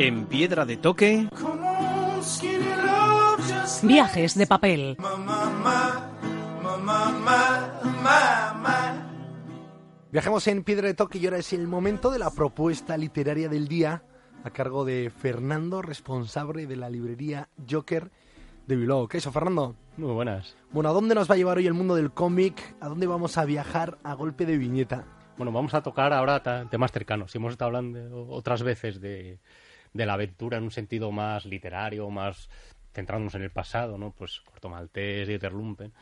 En Piedra de Toque, Viajes de papel. Viajamos en Piedra de Toque y ahora es el momento de la propuesta literaria del día a cargo de Fernando, responsable de la librería Joker de Bilbao. ¿Qué eso, Fernando? Muy buenas. Bueno, ¿a dónde nos va a llevar hoy el mundo del cómic? ¿A dónde vamos a viajar a golpe de viñeta? Bueno, vamos a tocar ahora temas cercanos. Hemos estado hablando otras veces de, de la aventura en un sentido más literario, más centrándonos en el pasado, ¿no? Pues Corto Maltés, Dieter Lumpen.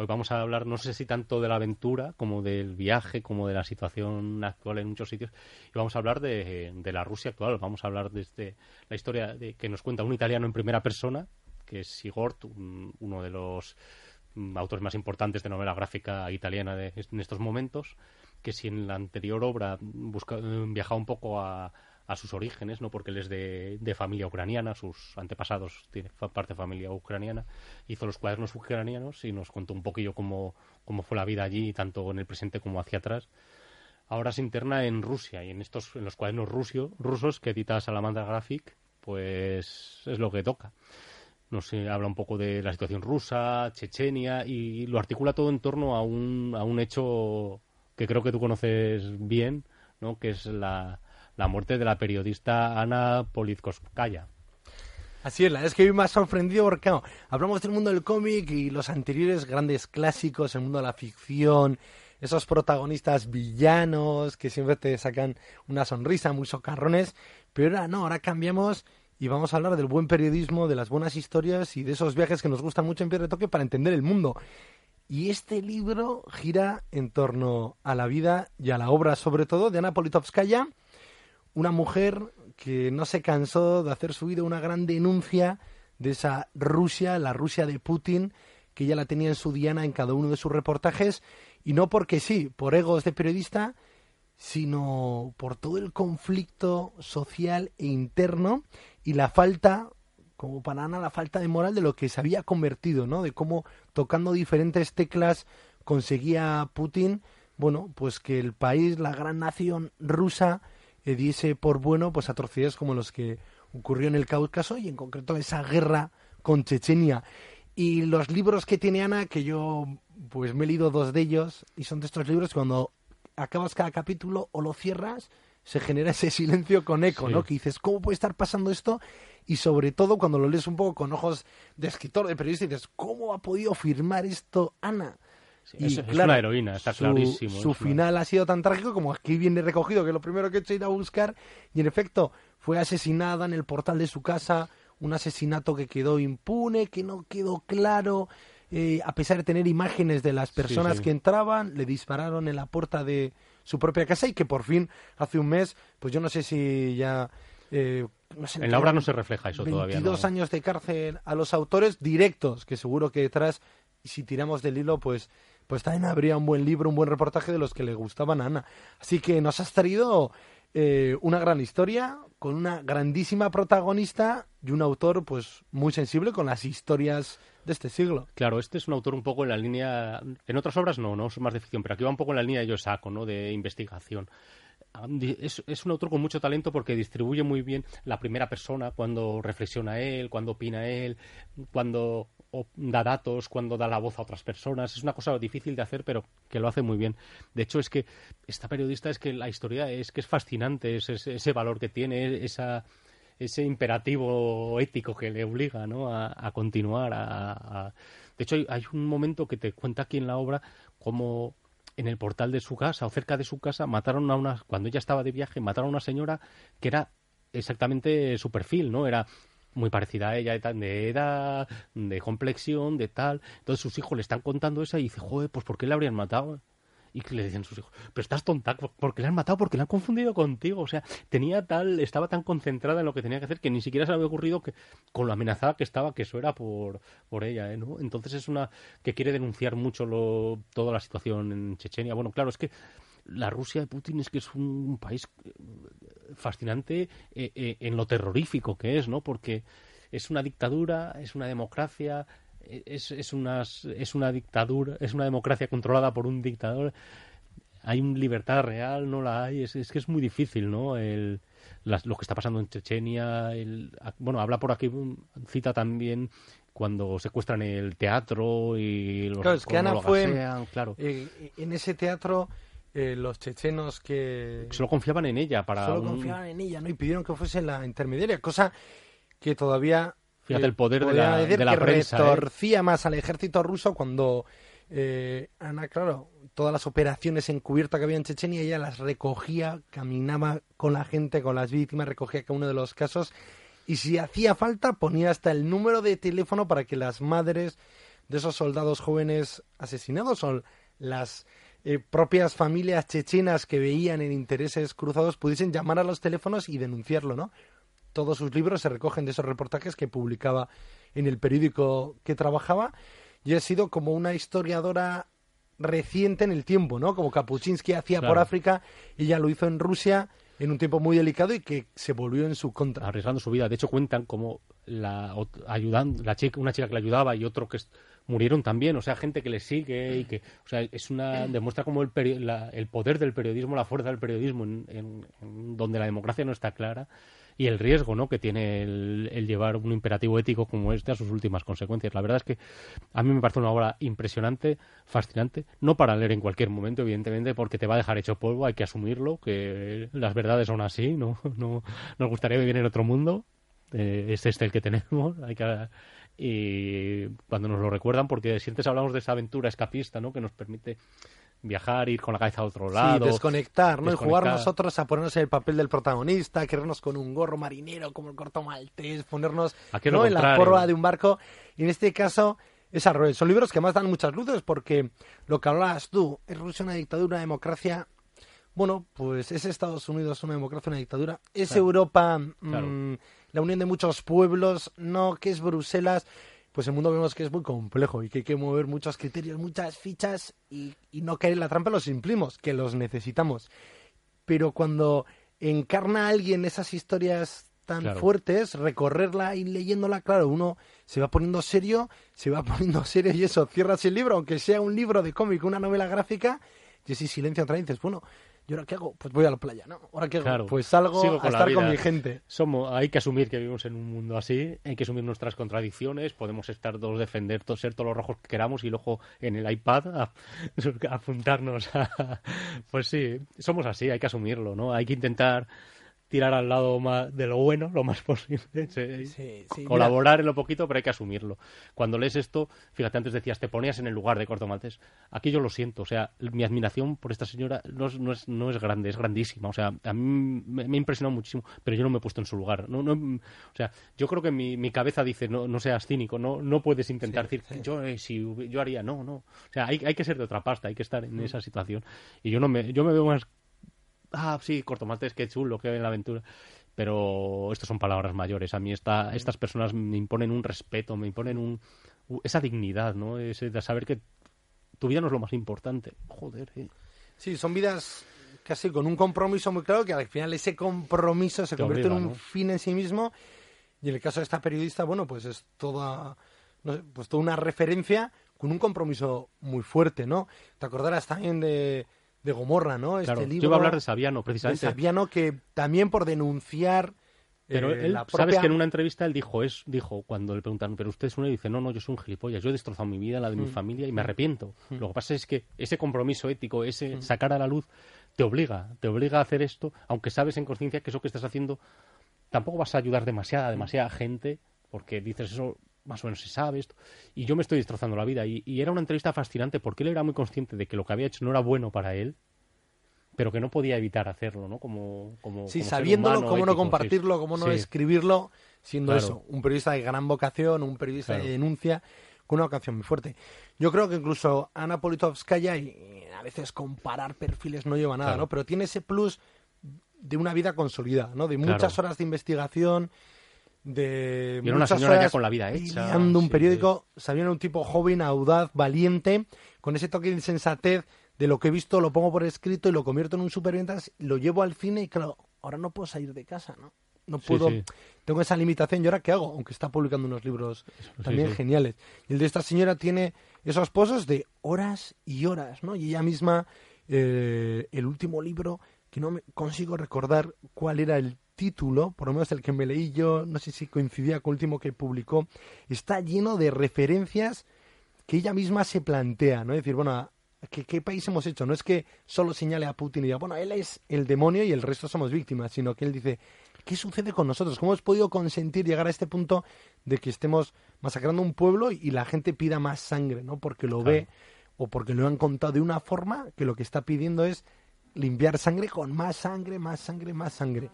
Hoy vamos a hablar, no sé si tanto de la aventura, como del viaje, como de la situación actual en muchos sitios. Y vamos a hablar de, de la Rusia actual. Vamos a hablar desde la historia de, que nos cuenta un italiano en primera persona, que es Sigord, un- uno de los mm, autores más importantes de novela gráfica italiana de- en estos momentos, que si en la anterior obra busca, eh, viajaba un poco a, a sus orígenes, no porque él es de, de familia ucraniana, sus antepasados tiene parte de familia ucraniana, hizo los cuadernos ucranianos y nos contó un poquillo cómo, cómo fue la vida allí, tanto en el presente como hacia atrás. Ahora se interna en Rusia y en estos en los cuadernos rusio- rusos que edita Salamandra Graphic, pues es lo que toca no sé, habla un poco de la situación rusa, Chechenia, y lo articula todo en torno a un, a un hecho que creo que tú conoces bien, ¿no? que es la, la muerte de la periodista Ana Politkovskaya. Así es, la verdad es que hoy me ha sorprendido porque hablamos del mundo del cómic y los anteriores grandes clásicos, el mundo de la ficción, esos protagonistas villanos que siempre te sacan una sonrisa, muy socarrones, pero ahora no, ahora cambiamos y vamos a hablar del buen periodismo, de las buenas historias y de esos viajes que nos gustan mucho en Piedra de Toque para entender el mundo. Y este libro gira en torno a la vida y a la obra, sobre todo, de Ana Politkovskaya, una mujer que no se cansó de hacer su vida una gran denuncia de esa Rusia, la Rusia de Putin, que ya la tenía en su diana en cada uno de sus reportajes, y no porque sí, por egos de periodista, sino por todo el conflicto social e interno y la falta, como para Ana, la falta de moral de lo que se había convertido, ¿no? De cómo tocando diferentes teclas conseguía Putin, bueno, pues que el país, la gran nación rusa, eh, diese por bueno pues atrocidades como los que ocurrió en el Cáucaso y en concreto esa guerra con Chechenia. Y los libros que tiene Ana, que yo pues me he leído dos de ellos, y son de estos libros que cuando acabas cada capítulo o lo cierras, se genera ese silencio con eco, Sí. ¿no? Que dices, ¿cómo puede estar pasando esto? Y sobre todo cuando lo lees un poco con ojos de escritor, de periodista, y dices, ¿cómo ha podido firmar esto Ana? Es- es una heroína, está su, clarísimo, Su final ha sido tan trágico como aquí viene recogido, que lo primero que he hecho es ir a buscar, y en efecto, fue asesinada en el portal de su casa, un asesinato que quedó impune, que no quedó claro, eh, a pesar de tener imágenes de las personas sí. que entraban, le dispararon en la puerta de su propia casa y que por fin, hace un mes, pues yo no sé si ya... eh, no sé, En la obra no se refleja eso 22 todavía. ¿no? años de cárcel a los autores directos, que seguro que detrás, si tiramos del hilo, pues, pues también habría un buen libro, un buen reportaje de los que le gustaban a Ana. Así que nos has traído eh, una gran historia con una grandísima protagonista y un autor pues muy sensible con las historias de este siglo. Claro, este es un autor un poco en la línea. En otras obras no, no es más de ficción, pero aquí va un poco en la línea de yo saco, ¿no? De investigación. Es, es un autor con mucho talento porque distribuye muy bien la primera persona cuando reflexiona él, cuando opina él, cuando da datos, cuando da la voz a otras personas. Es una cosa difícil de hacer, pero que lo hace muy bien. De hecho, es que esta periodista es que la historia es que es fascinante, es, es- ese valor que tiene, esa ese imperativo ético que le obliga ¿no? a, continuar. De hecho, hay un momento que te cuenta aquí en la obra cómo en el portal de su casa o cerca de su casa mataron a una, cuando ella estaba de viaje, mataron a una señora que era exactamente su perfil, ¿no? Era muy parecida a ella, de edad, de complexión, de tal. Entonces sus hijos le están contando eso y dice, joder, pues ¿por qué le habrían matado? Y que le decían sus hijos, pero estás tonta, porque le han matado, porque le han confundido contigo. O sea, tenía tal, estaba tan concentrada en lo que tenía que hacer que ni siquiera se le había ocurrido que con lo amenazada que estaba, que eso era por, por ella, ¿eh? ¿no? Entonces es una que quiere denunciar mucho lo, toda la situación en Chechenia. Bueno, claro, es que la Rusia de Putin es que es un país eh, fascinante eh, eh, en lo terrorífico que es, ¿no? Porque es una dictadura, es una democracia, es, es, una, es una dictadura, es una democracia controlada por un dictador. Hay una libertad real, no la hay. Es, es que es muy difícil, ¿no? El, las- lo que está pasando en Chechenia. El, bueno, habla por aquí, cita también cuando secuestran el teatro y los Claro, es que Ana lo fue- gasean, claro. Eh, en ese teatro, eh, los chechenos que Solo confiaban en ella para solo un- confiaban en ella, ¿no? Y pidieron que fuese la intermediaria, cosa que todavía... Fíjate el poder de la- decir de la que prensa, ¿eh? retorcía más al ejército ruso cuando eh, Ana, claro, todas las operaciones encubiertas que había en Chechenia, ella las recogía, caminaba con la gente, con las víctimas, recogía cada uno de los casos y si hacía falta ponía hasta el número de teléfono para que las madres de esos soldados jóvenes asesinados o las eh, propias familias chechenas que veían en intereses cruzados pudiesen llamar a los teléfonos y denunciarlo, ¿no? Todos sus libros se recogen de esos reportajes que publicaba en el periódico que trabajaba y ha sido como una historiadora reciente en el tiempo, ¿no? Como Kapuczynski hacía por. África, ella lo hizo en Rusia en un tiempo muy delicado y que se volvió en su contra. arriesgando su vida. De hecho, cuentan como la ot- ayudan, la chica, una chica que le ayudaba y otro que murieron también. O sea, gente que le sigue y que, o sea, es una demuestra como el, peri- la- el poder del periodismo, la fuerza del periodismo, en, en- en donde la democracia no está clara y el riesgo, ¿no? Que tiene el, llevar un imperativo ético como este a sus últimas consecuencias. La verdad es que a mí me parece una obra impresionante, fascinante, no para leer en cualquier momento, evidentemente, porque te va a dejar hecho polvo, hay que asumirlo, que las verdades son así, no, no nos gustaría vivir en otro mundo, eh, es este el que tenemos, hay que y cuando nos lo recuerdan, porque siempre hablamos de esa aventura escapista, ¿no? Que nos permite viajar, ir con la cabeza a otro lado. Sí, desconectar, ¿no? Y jugar nosotros a ponernos en el papel del protagonista, querernos con un gorro marinero como el corto maltés, ponernos ¿no? en la porra de un barco. Y en este caso es al revés. Son libros que más dan muchas luces porque lo que hablabas tú, es Rusia una dictadura, una democracia. Bueno, pues es Estados Unidos una democracia, una dictadura. Es Claro. Europa mm, la unión de muchos pueblos, no que es Bruselas. Pues el mundo vemos que es muy complejo y que hay que mover muchos criterios, muchas fichas y, y no caer en la trampa los simplimos, que los necesitamos. Pero cuando encarna a alguien esas historias tan Claro. fuertes, recorrerla y leyéndola, claro, uno se va poniendo serio, se va poniendo serio y eso, cierras el libro, aunque sea un libro de cómic, una novela gráfica, y así silencio otra vez, dices, bueno, ¿y ahora qué hago? Pues voy a la playa, ¿no? ¿Ahora qué hago? Claro. Pues salgo a estar con mi gente. Somos, hay que asumir que vivimos en un mundo así, hay que asumir nuestras contradicciones, podemos estar todos defender, todos, ser todos los rojos que queramos y luego en el iPad a, a apuntarnos a... Pues sí, somos así, hay que asumirlo, ¿no? Hay que intentar tirar al lado más de lo bueno lo más posible, sí, Sí, sí, colaborar en lo poquito, pero hay que asumirlo. Cuando lees esto, fíjate, antes decías, te ponías en el lugar de Corto Maltés. Aquí yo lo siento, o sea, mi admiración por esta señora no es, no es, no es grande, es grandísima. O sea, a mí me, me ha impresionado muchísimo, pero yo no me he puesto en su lugar. No, no, o sea, yo creo que mi, mi cabeza dice, no, no seas cínico, no, no puedes intentar Sí, decir, sí. yo eh, si yo haría, no, no. O sea, hay, hay que ser de otra pasta, hay que estar en esa situación. Y yo no me, yo me veo más ah, sí, Corto Maltés, qué chulo, qué en la aventura. Pero estas son palabras mayores. A mí esta, estas personas me imponen un respeto, me imponen un, esa dignidad, ¿no? Ese de saber que tu vida no es lo más importante. Joder, eh. Sí, son vidas casi con un compromiso muy claro, que al final ese compromiso se Te convierte en un ¿no? fin en sí mismo. Y en el caso de esta periodista, bueno, pues es toda, no sé, pues toda una referencia con un compromiso muy fuerte, ¿no? Te acordarás también de, de Gomorra, ¿no? Claro, este yo libro iba a hablar de Sabiano, de precisamente. Sabiano que también por denunciar Pero eh, él, la sabes que en una entrevista él dijo, es, dijo cuando le preguntaron, pero usted es uno, y dice, no, no, yo soy un gilipollas, yo he destrozado mi vida, la de mi Mm. familia, y me arrepiento. Lo que pasa es que ese compromiso ético, ese sacar a la luz, te obliga, te obliga a hacer esto, aunque sabes en conciencia que eso que estás haciendo tampoco vas a ayudar demasiada, demasiada gente, porque dices eso más o menos se sabe esto, y yo me estoy destrozando la vida. Y, y era una entrevista fascinante porque él era muy consciente de que lo que había hecho no era bueno para él, pero que no podía evitar hacerlo, ¿no? Como, como Sí, como sabiéndolo, humano cómo no sí. compartirlo, cómo no Sí. escribirlo, siendo Claro. eso, un periodista de gran vocación, un periodista Claro. de denuncia, con una canción muy fuerte. Yo creo que incluso Ana Politovskaya, y a veces comparar perfiles no lleva nada, Claro. ¿no? Pero tiene ese plus de una vida consolidada, ¿no? De muchas horas de investigación, de Y era una señora ya horas con la vida hecha, un sí. periódico, sabía era un tipo joven, audaz, valiente, con ese toque de insensatez de lo que he visto lo pongo por escrito y lo convierto en un superventas, lo llevo al cine y claro, ahora no puedo salir de casa, ¿no? No Sí, puedo, sí. tengo esa limitación. ¿Y ahora qué hago? Aunque está publicando unos libros también sí. geniales. Y el de esta señora tiene esos pozos de horas y horas, ¿no? Y ella misma, eh, el último libro, que no me consigo recordar cuál era el título, por lo menos el que me leí yo, no sé si coincidía con el último que publicó, está lleno de referencias que ella misma se plantea, ¿no? Es decir, bueno, ¿a ¿qué, qué país hemos hecho? No es que solo señale a Putin y diga, bueno, él es el demonio y el resto somos víctimas, sino que él dice, ¿qué sucede con nosotros? ¿Cómo hemos podido consentir llegar a este punto de que estemos masacrando un pueblo y la gente pida más sangre, ¿no? Porque lo Claro. ve o porque lo han contado de una forma que lo que está pidiendo es limpiar sangre con más sangre, más sangre, más sangre.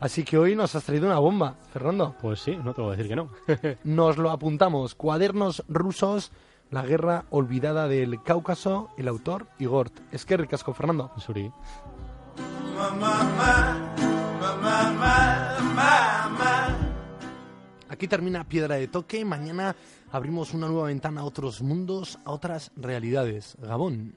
Así que hoy nos has traído una bomba, Fernando. Pues sí, no te voy a decir que no. Nos lo apuntamos. Cuadernos rusos, la guerra olvidada del Cáucaso, el autor Igor. Es que ricasco, Fernando. Suri. Aquí termina Piedra de Toque. Mañana abrimos una nueva ventana a otros mundos, a otras realidades. Gabón.